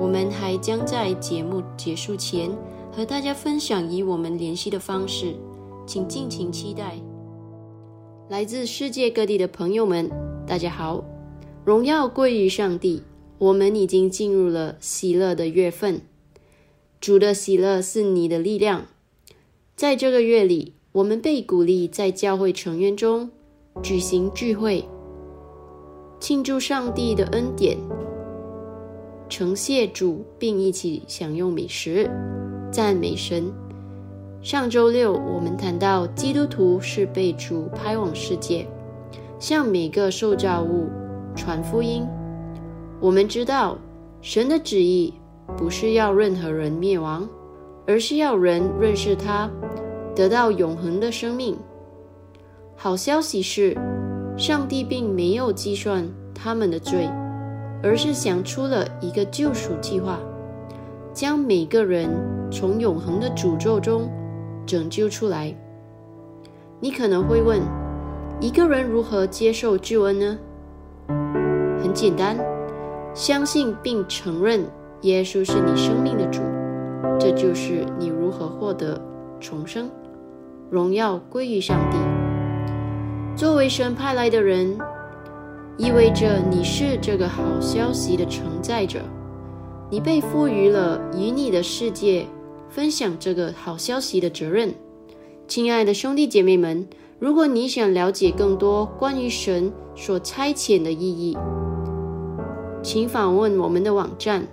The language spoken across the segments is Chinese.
我们还将在节目结束前和大家分享与我们联系的方式，请敬请期待。来自世界各地的朋友们，大家好！荣耀归于上帝，我们已经进入了喜乐的月份。主的喜乐是你的力量。在这个月里，我们被鼓励在教会成员中举行聚会，庆祝上帝的恩典。承谢主，并一起享用美食，赞美神。上周六我们谈到基督徒是被主派往世界，向每个受造物传福音。我们知道神的旨意不是要任何人灭亡，而是要人认识他，得到永恒的生命。好消息是，上帝并没有计算他们的罪，而是想出了一个救赎计划。将每个人从永恒的诅咒中拯救出来。你可能会问：一个人如何接受救恩呢？很简单，相信并承认耶稣是你生命的主，这就是你如何获得重生。荣耀归于上帝。作为神派来的人，意味着你是这个好消息的承载者。你被赋予了与你的世界分享这个好消息的责任，亲爱的兄弟姐妹们，如果你想了解更多关于神所差遣的意义，请访问我们的网站，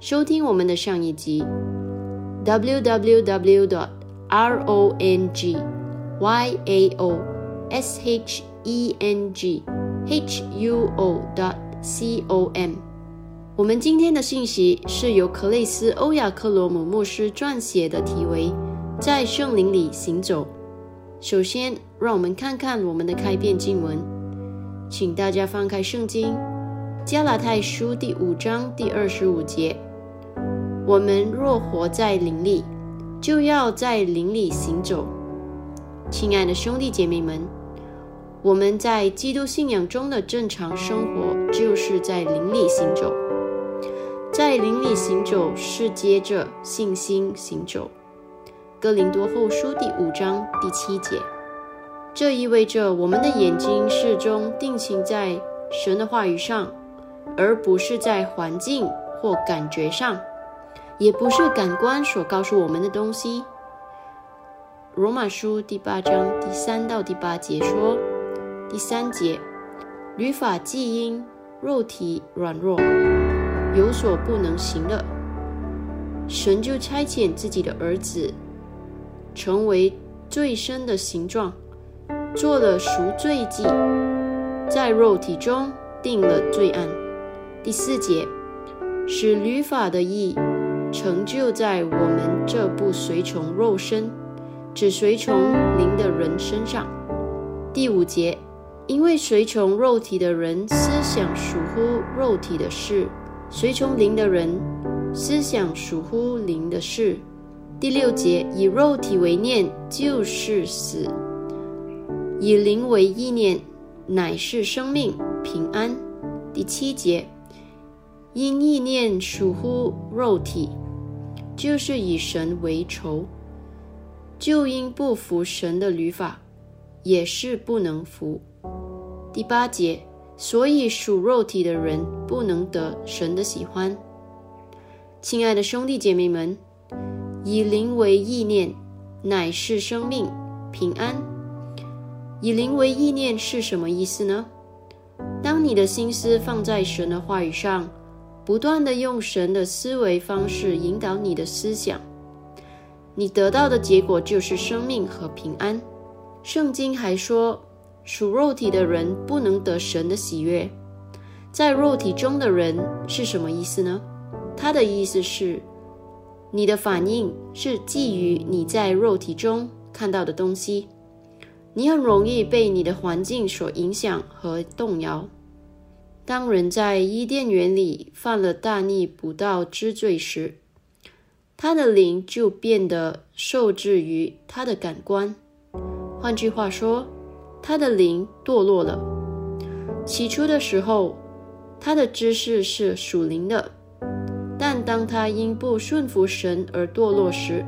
收听我们的上一集 www rongy aosh eng h u o dot c o m。我们今天的信息是由克雷斯·欧亚克罗姆牧师撰写的，题为《在圣灵里行走》。首先，让我们看看我们的开篇经文，请大家翻开圣经《加拉太书》第五章第二十五节：“我们若活在灵里，就要在灵里行走。”亲爱的兄弟姐妹们，我们在基督信仰中的正常生活，就是在灵里行走。在灵里行走是接着信心行走。哥林多后书第五章第七节，这意味着我们的眼睛始终定睛在神的话语上，而不是在环境或感觉上，也不是感官所告诉我们的东西。罗马书第八章第三到第八节说：第三节，律法既因肉体软弱。有所不能行的，神就差遣自己的儿子，成为最深的形状，做了赎罪祭，在肉体中定了罪案。第四节，使律法的义成就在我们这不随从肉身，只随从灵的人身上。第五节，因为随从肉体的人思想属乎肉体的事。随从灵的人，思想属乎灵的事。第六节，以肉体为念，就是死；以灵为意念，乃是生命平安。第七节，因意念属乎肉体，就是以神为仇，就因不服神的律法，也是不能服。第八节。所以属肉体的人不能得神的喜欢。亲爱的兄弟姐妹们，以灵为意念，乃是生命平安。以灵为意念是什么意思呢？当你的心思放在神的话语上，不断的用神的思维方式引导你的思想，你得到的结果就是生命和平安。圣经还说。属肉体的人不能得神的喜悦，在肉体中的人是什么意思呢？他的意思是，你的反应是基于你在肉体中看到的东西，你很容易被你的环境所影响和动摇。当人在伊甸园里犯了大逆不道之罪时，他的灵就变得受制于他的感官。换句话说，他的灵堕落了。起初的时候，他的知识是属灵的，但当他因不顺服神而堕落时，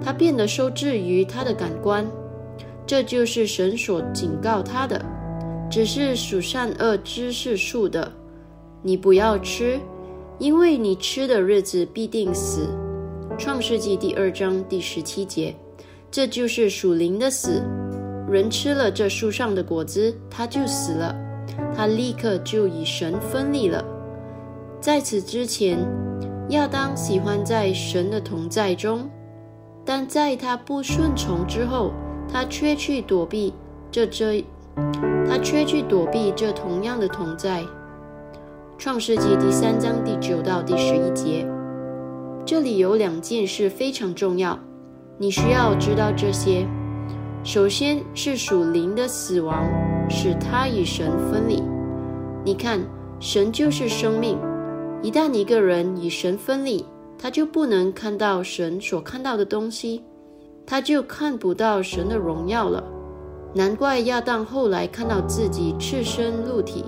他变得受制于他的感官。这就是神所警告他的：只是属善恶知识树的，你不要吃，因为你吃的日子必定死。创世纪第二章第十七节，这就是属灵的死。人吃了这树上的果子，他就死了，他立刻就与神分离了。在此之前，亚当喜欢在神的同在中，但在他不顺从之后，他却去躲避这这，他却去躲避这同样的同在。创世纪第三章第九到第十一节，这里有两件事非常重要，你需要知道这些。首先是属灵的死亡，使他与神分离。你看，神就是生命，一旦一个人与神分离，他就不能看到神所看到的东西，他就看不到神的荣耀了。难怪亚当后来看到自己赤身露体。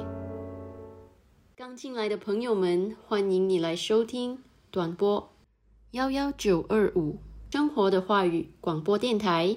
刚进来的朋友们，欢迎你来收听短波幺幺九二五生活的话语广播电台，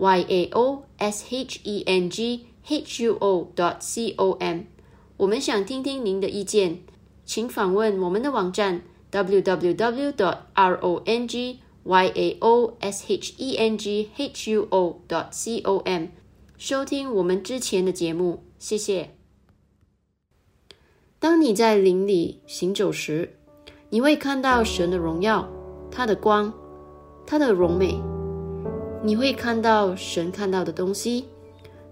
y a o s h e n g h u o dot c o m。我们想听听您的意见，请访问我们的网站。www.dot.rongyao.shenghuo.dot.com 收听我们之前的节目，谢谢。当你在林里行走时，你会看到神的荣耀，他的光，他的荣美。你会看到神看到的东西，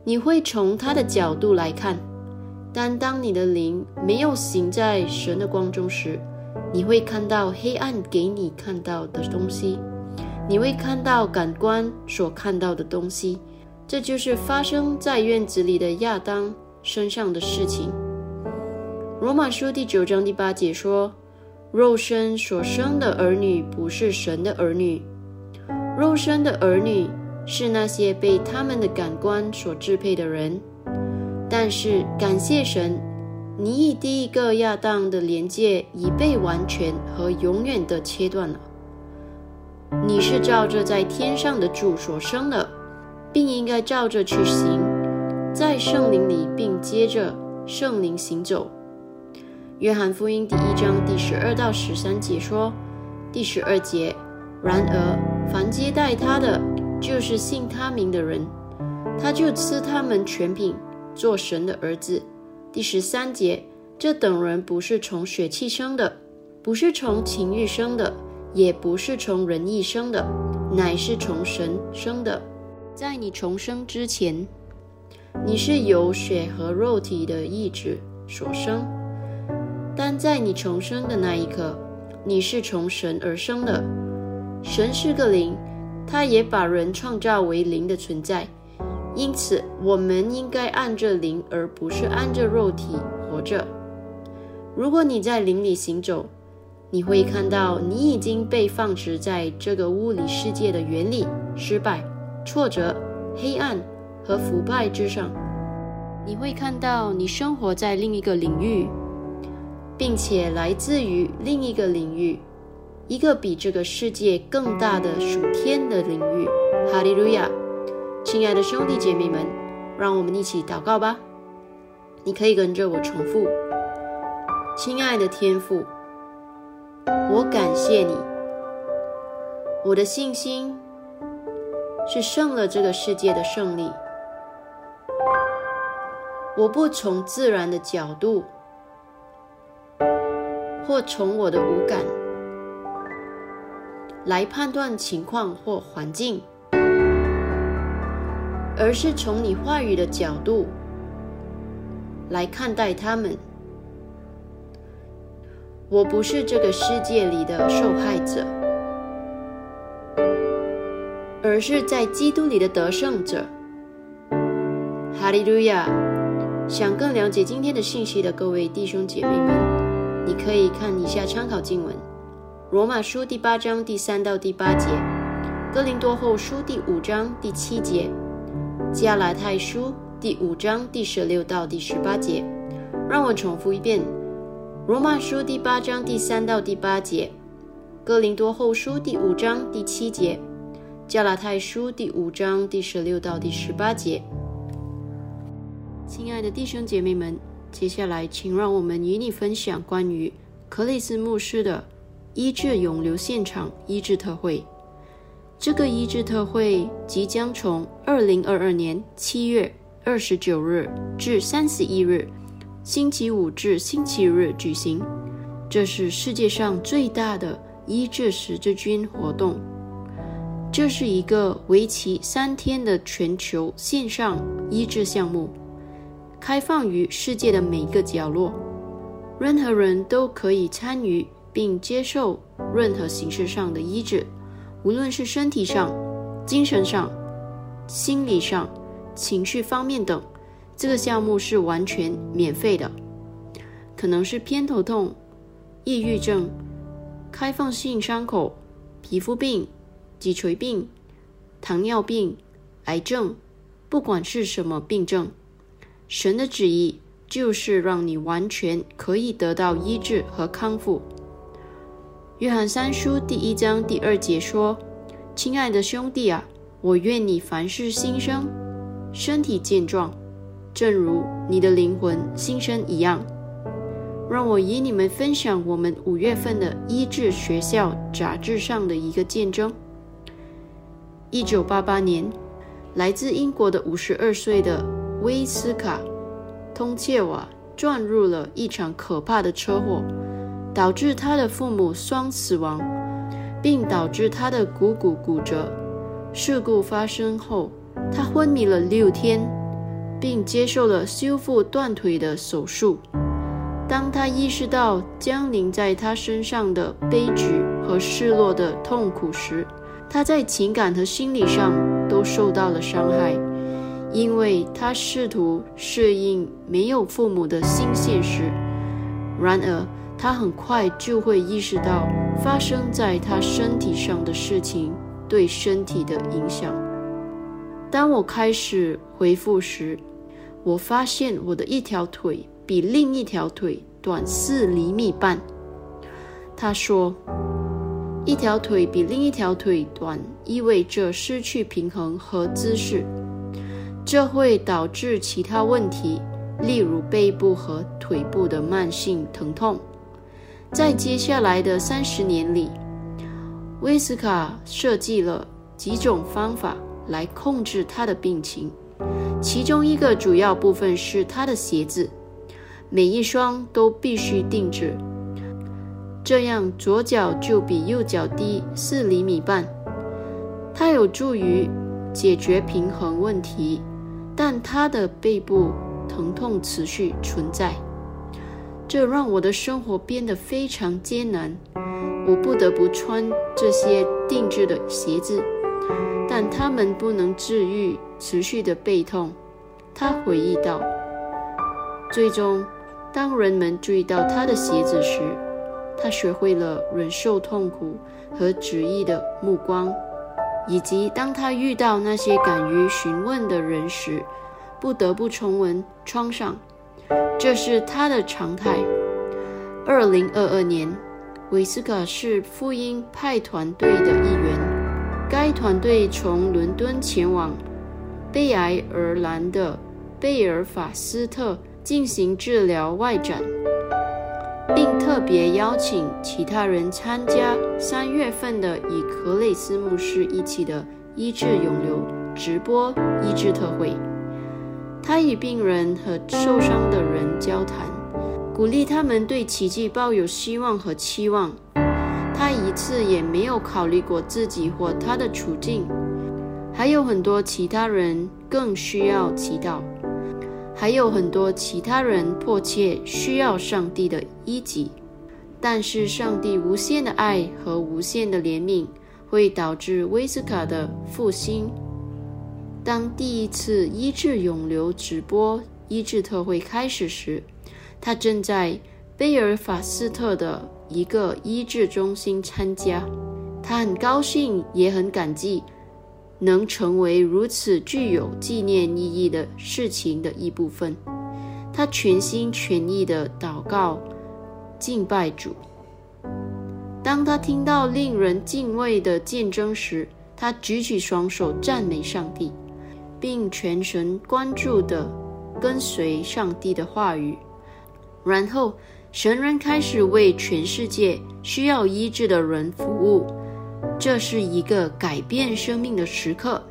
你会从他的角度来看。但当你的灵没有行在神的光中时，你会看到黑暗给你看到的东西，你会看到感官所看到的东西，这就是发生在院子里的亚当身上的事情。罗马书第九章第八节说：“肉身所生的儿女不是神的儿女，肉身的儿女是那些被他们的感官所支配的人。”但是感谢神。你与第一个亚当的连接已被完全和永远的切断了。你是照着在天上的主所生的，并应该照着去行，在圣灵里，并接着圣灵行走。约翰福音第一章第十二到十三节说：“第十二节，然而凡接待他的，就是信他名的人，他就赐他们全品，做神的儿子。”第十三节，这等人不是从血气生的，不是从情欲生的，也不是从人意生的，乃是从神生的。在你重生之前，你是由血和肉体的意志所生；但在你重生的那一刻，你是从神而生的。神是个灵，他也把人创造为灵的存在。因此，我们应该按着灵，而不是按着肉体活着。如果你在灵里行走，你会看到你已经被放置在这个物理世界的原理、失败、挫折、黑暗和腐败之上。你会看到你生活在另一个领域，并且来自于另一个领域，一个比这个世界更大的属天的领域。哈利路亚。亲爱的兄弟姐妹们，让我们一起祷告吧。你可以跟着我重复：亲爱的天父，我感谢你。我的信心是胜了这个世界的胜利。我不从自然的角度，或从我的五感来判断情况或环境。而是从你话语的角度来看待他们。我不是这个世界里的受害者，而是在基督里的得胜者。哈利路亚！想更了解今天的信息的各位弟兄姐妹们，你可以看一下参考经文：罗马书第八章第三到第八节，哥林多后书第五章第七节。加拉太书第五章第十六到第十八节，让我重复一遍：罗马书第八章第三到第八节，哥林多后书第五章第七节，加拉太书第五章第十六到第十八节。亲爱的弟兄姐妹们，接下来请让我们与你分享关于克里斯牧师的医治永留现场医治特会。这个医治特会即将从二零二二年七月二十九日至三十一日，星期五至星期日举行。这是世界上最大的医治十字军活动。这是一个为期三天的全球线上医治项目，开放于世界的每一个角落，任何人都可以参与并接受任何形式上的医治，无论是身体上、精神上、心理上、情绪方面等。这个项目是完全免费的，可能是偏头痛、抑郁症、开放性伤口、皮肤病。脊椎病、糖尿病、癌症，不管是什么病症，神的旨意就是让你完全可以得到医治和康复。约翰三书第一章第二节说：“亲爱的兄弟啊，我愿你凡事新生，身体健壮，正如你的灵魂新生一样。”让我与你们分享我们五月份的医治学校杂志上的一个见证。一九八八年，来自英国的五十二岁的威斯卡·通切瓦撞入了一场可怕的车祸，导致他的父母双死亡，并导致他的股骨骨折。事故发生后，他昏迷了六天，并接受了修复断腿的手术。当他意识到降临在他身上的悲剧和失落的痛苦时，他在情感和心理上都受到了伤害，因为他试图适应没有父母的新现实。然而，他很快就会意识到发生在他身体上的事情对身体的影响。当我开始回复时，我发现我的一条腿比另一条腿短四厘米半。他说。一条腿比另一条腿短，意味着失去平衡和姿势，这会导致其他问题，例如背部和腿部的慢性疼痛。在接下来的三十年里，威斯卡设计了几种方法来控制他的病情，其中一个主要部分是他的鞋子，每一双都必须定制。这样左脚就比右脚低四厘米半，它有助于解决平衡问题，但他的背部疼痛持续存在，这让我的生活变得非常艰难。我不得不穿这些定制的鞋子，但它们不能治愈持续的背痛。他回忆道。最终，当人们注意到他的鞋子时，他学会了忍受痛苦和质疑的目光，以及当他遇到那些敢于询问的人时，不得不重温创伤。这是他的常态。二零二二年，维斯卡是福音派团队的一员。该团队从伦敦前往北爱尔兰的贝尔法斯特进行治疗外展。并特别邀请其他人参加三月份的与克雷斯牧师一起的医治永留直播医治特会。他与病人和受伤的人交谈，鼓励他们对奇迹抱有希望和期望。他一次也没有考虑过自己或他的处境，还有很多其他人更需要祈祷。还有很多其他人迫切需要上帝的医治，但是上帝无限的爱和无限的怜悯会导致威斯卡的复兴。当第一次医治永留直播医治特会开始时，他正在贝尔法斯特的一个医治中心参加。他很高兴，也很感激。能成为如此具有纪念意义的事情的一部分，他全心全意地祷告、敬拜主。当他听到令人敬畏的见证时，他举起双手赞美上帝，并全神贯注地跟随上帝的话语。然后，神人开始为全世界需要医治的人服务。这是一个改变生命的时刻。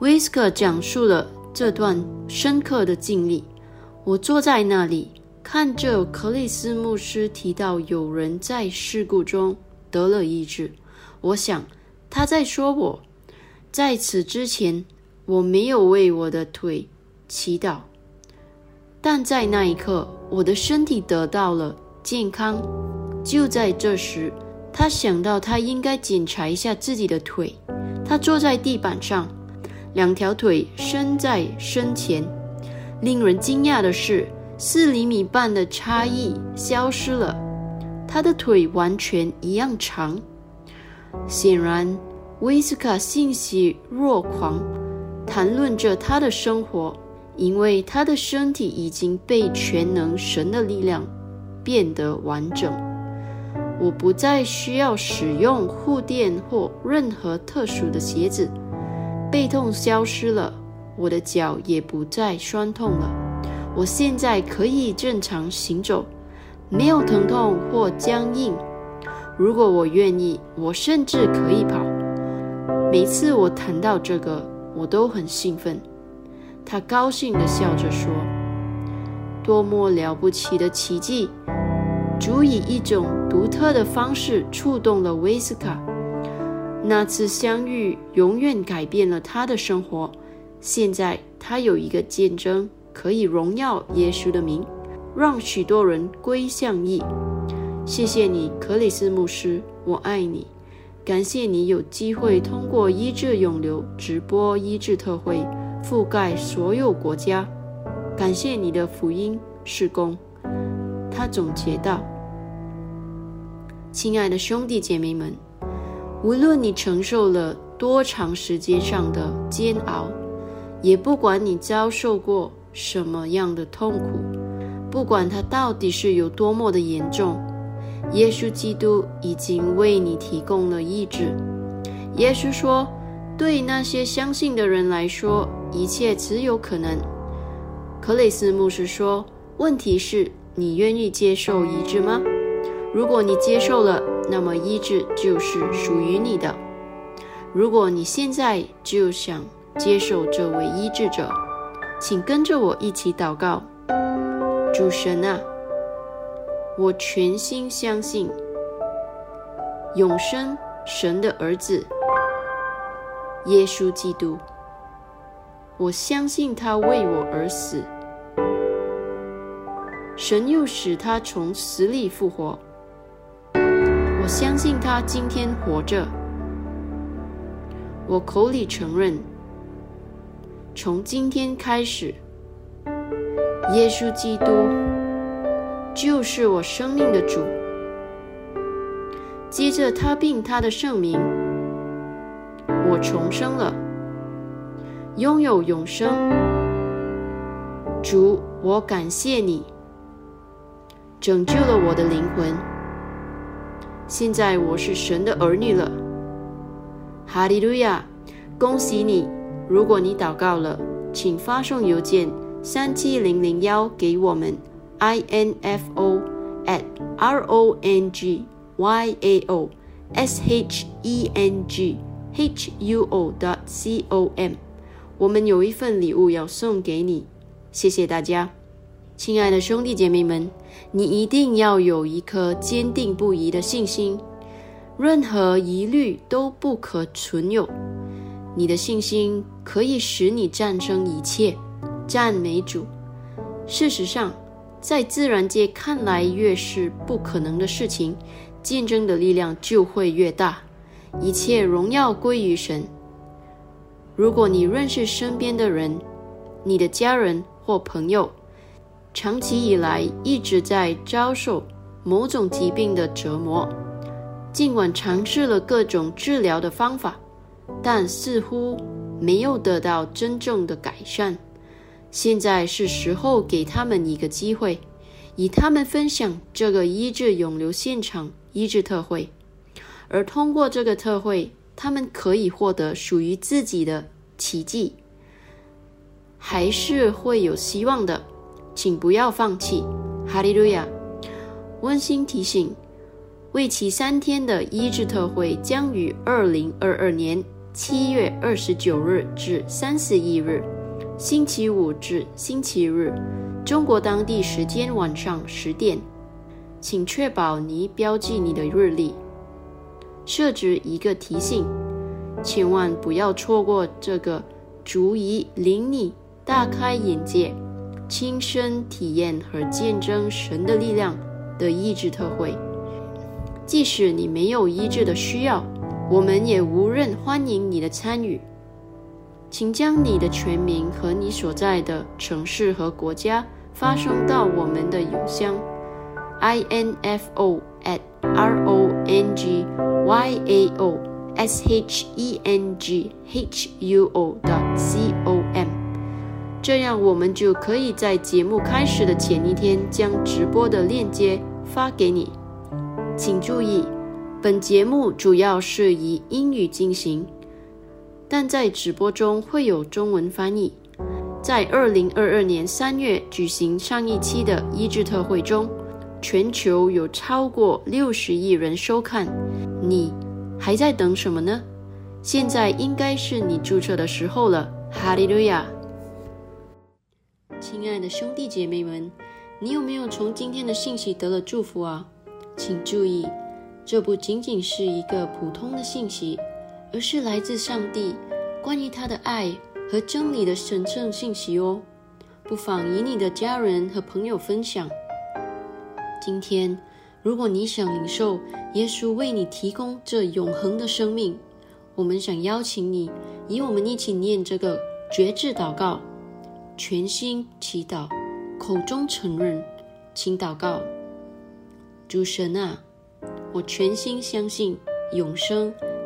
威斯克讲述了这段深刻的经历。我坐在那里，看着克里斯牧师提到有人在事故中得了医治。我想他在说我。在此之前，我没有为我的腿祈祷，但在那一刻，我的身体得到了健康。就在这时，他想到他应该检查一下自己的腿。他坐在地板上，两条腿伸在身前。令人惊讶的是，四厘米半的差异消失了，他的腿完全一样长。显然。威斯卡欣喜若狂，谈论着他的生活，因为他的身体已经被全能神的力量变得完整。我不再需要使用护垫或任何特殊的鞋子，背痛消失了，我的脚也不再酸痛了。我现在可以正常行走，没有疼痛或僵硬。如果我愿意，我甚至可以跑。每次我谈到这个，我都很兴奋。他高兴地笑着说：“多么了不起的奇迹！足以一种独特的方式触动了威斯卡。那次相遇永远改变了他的生活。现在他有一个见证，可以荣耀耶稣的名，让许多人归向义。谢谢你，克里斯牧师，我爱你。”感谢你有机会通过医治永流直播医治特会，覆盖所有国家。感谢你的福音施工。他总结道：“亲爱的兄弟姐妹们，无论你承受了多长时间上的煎熬，也不管你遭受过什么样的痛苦，不管它到底是有多么的严重。”耶稣基督已经为你提供了医治。耶稣说：“对那些相信的人来说，一切只有可能。”克雷斯牧师说：“问题是，你愿意接受医治吗？如果你接受了，那么医治就是属于你的。如果你现在就想接受这位医治者，请跟着我一起祷告：主神啊！”我全心相信永生神的儿子耶稣基督。我相信他为我而死，神又使他从死里复活。我相信他今天活着。我口里承认，从今天开始，耶稣基督。就是我生命的主。接着他并他的圣名，我重生了，拥有永生。主，我感谢你，拯救了我的灵魂。现在我是神的儿女了。哈利路亚！恭喜你！如果你祷告了，请发送邮件三七零零幺给我们。Info at r o n g y a o s h e n g h u o dot c o m，我们有一份礼物要送给你，谢谢大家，亲爱的兄弟姐妹们，你一定要有一颗坚定不移的信心，任何疑虑都不可存有。你的信心可以使你战胜一切，赞美主。事实上。在自然界看来，越是不可能的事情，竞争的力量就会越大。一切荣耀归于神。如果你认识身边的人，你的家人或朋友，长期以来一直在遭受某种疾病的折磨，尽管尝试了各种治疗的方法，但似乎没有得到真正的改善。现在是时候给他们一个机会，与他们分享这个医治永留现场医治特会，而通过这个特会，他们可以获得属于自己的奇迹，还是会有希望的，请不要放弃。哈利路亚！温馨提醒：为期三天的医治特会将于二零二二年七月二十九日至三十一日，星期五至星期日，中国当地时间晚上十点。请确保你标记你的日历，设置一个提醒，千万不要错过这个足以令你大开眼界、亲身体验和见证神的力量的医治特会。即使你没有医治的需要，我们也无任欢迎你的参与。请将你的全名和你所在的城市和国家发送到我们的邮箱。info at r o n g y a o s h e n g h u o dot c o m，这样我们就可以在节目开始的前一天将直播的链接发给你。请注意，本节目主要是以英语进行，但在直播中会有中文翻译。在二零二二年三月举行上一期的医治特会中。全球有超过六十亿人收看，你还在等什么呢？现在应该是你注册的时候了。哈利路亚！亲爱的兄弟姐妹们，你有没有从今天的信息得了祝福啊？请注意，这不仅仅是一个普通的信息，而是来自上帝关于他的爱和真理的神圣信息哦。不妨与你的家人和朋友分享。今天，如果你想领受耶稣为你提供这永恒的生命，我们想邀请你，与我们一起念这个绝志祷告，全心祈祷，口中承认，请祷告：主神啊，我全心相信永生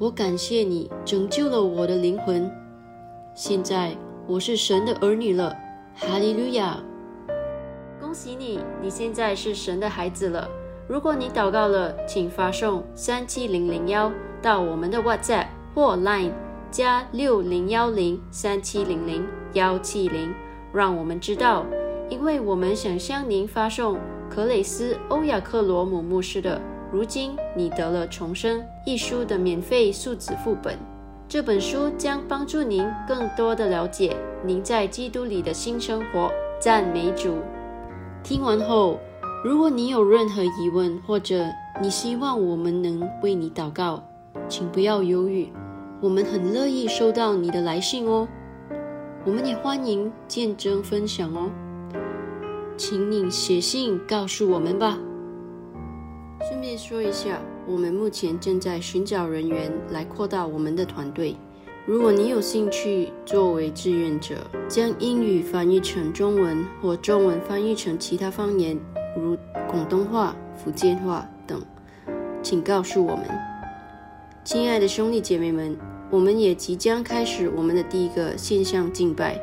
我感谢你拯救了我的灵魂。现在我是神的儿女了。哈利路亚！恭喜你，你现在是神的孩子了。如果你祷告了，请发送三七零零幺到我们的 WhatsApp 或 Line 加六零幺零三七零零幺七零，让我们知道，因为我们想向您发送克雷斯欧亚克罗姆牧师的《如今你得了重生》一书的免费数字副本。这本书将帮助您更多的了解您在基督里的新生活。赞美主！听完后。如果你有任何疑问，或者你希望我们能为你祷告，请不要犹豫，我们很乐意收到你的来信哦。我们也欢迎见证分享哦，请你写信告诉我们吧。顺便说一下，我们目前正在寻找人员来扩大我们的团队。如果你有兴趣作为志愿者，将英语翻译成中文或中文翻译成其他方言。如广东话、福建话等，请告诉我们，亲爱的兄弟姐妹们，我们也即将开始我们的第一个线上敬拜，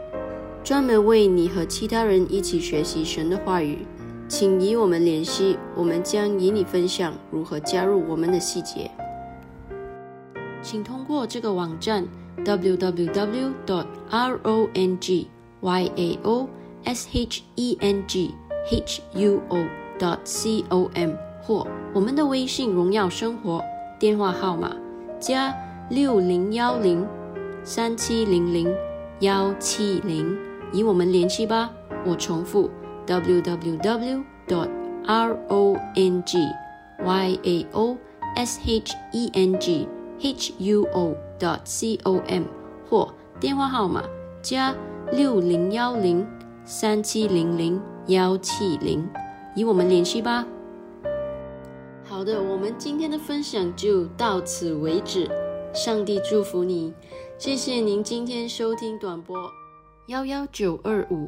专门为你和其他人一起学习神的话语。请与我们联系，我们将与你分享如何加入我们的细节。请通过这个网站 www.dot.rongyao.sheng。h u o dot c o m 或我们的微信“荣耀生活”电话号码加六零幺零三七零零幺七零，与我们联系吧。我重复：w w w dot r o n g y a o s h e n g h u o dot c o m 或电话号码加六零幺零三七零零。幺七零，与我们联系吧。好的，我们今天的分享就到此为止。上帝祝福你。谢谢您今天收听短播幺幺九二五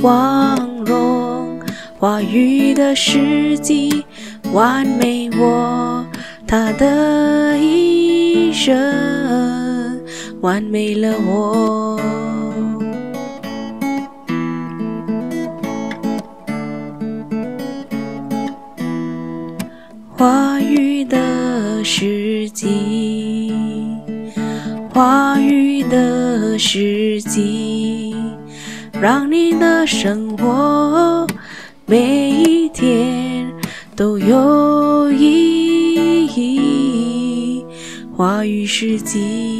光荣，话语的时机，完美我他的一生，完美了我。话语的时机，话语的时机。让你的生活每一天都有意义。话语世纪。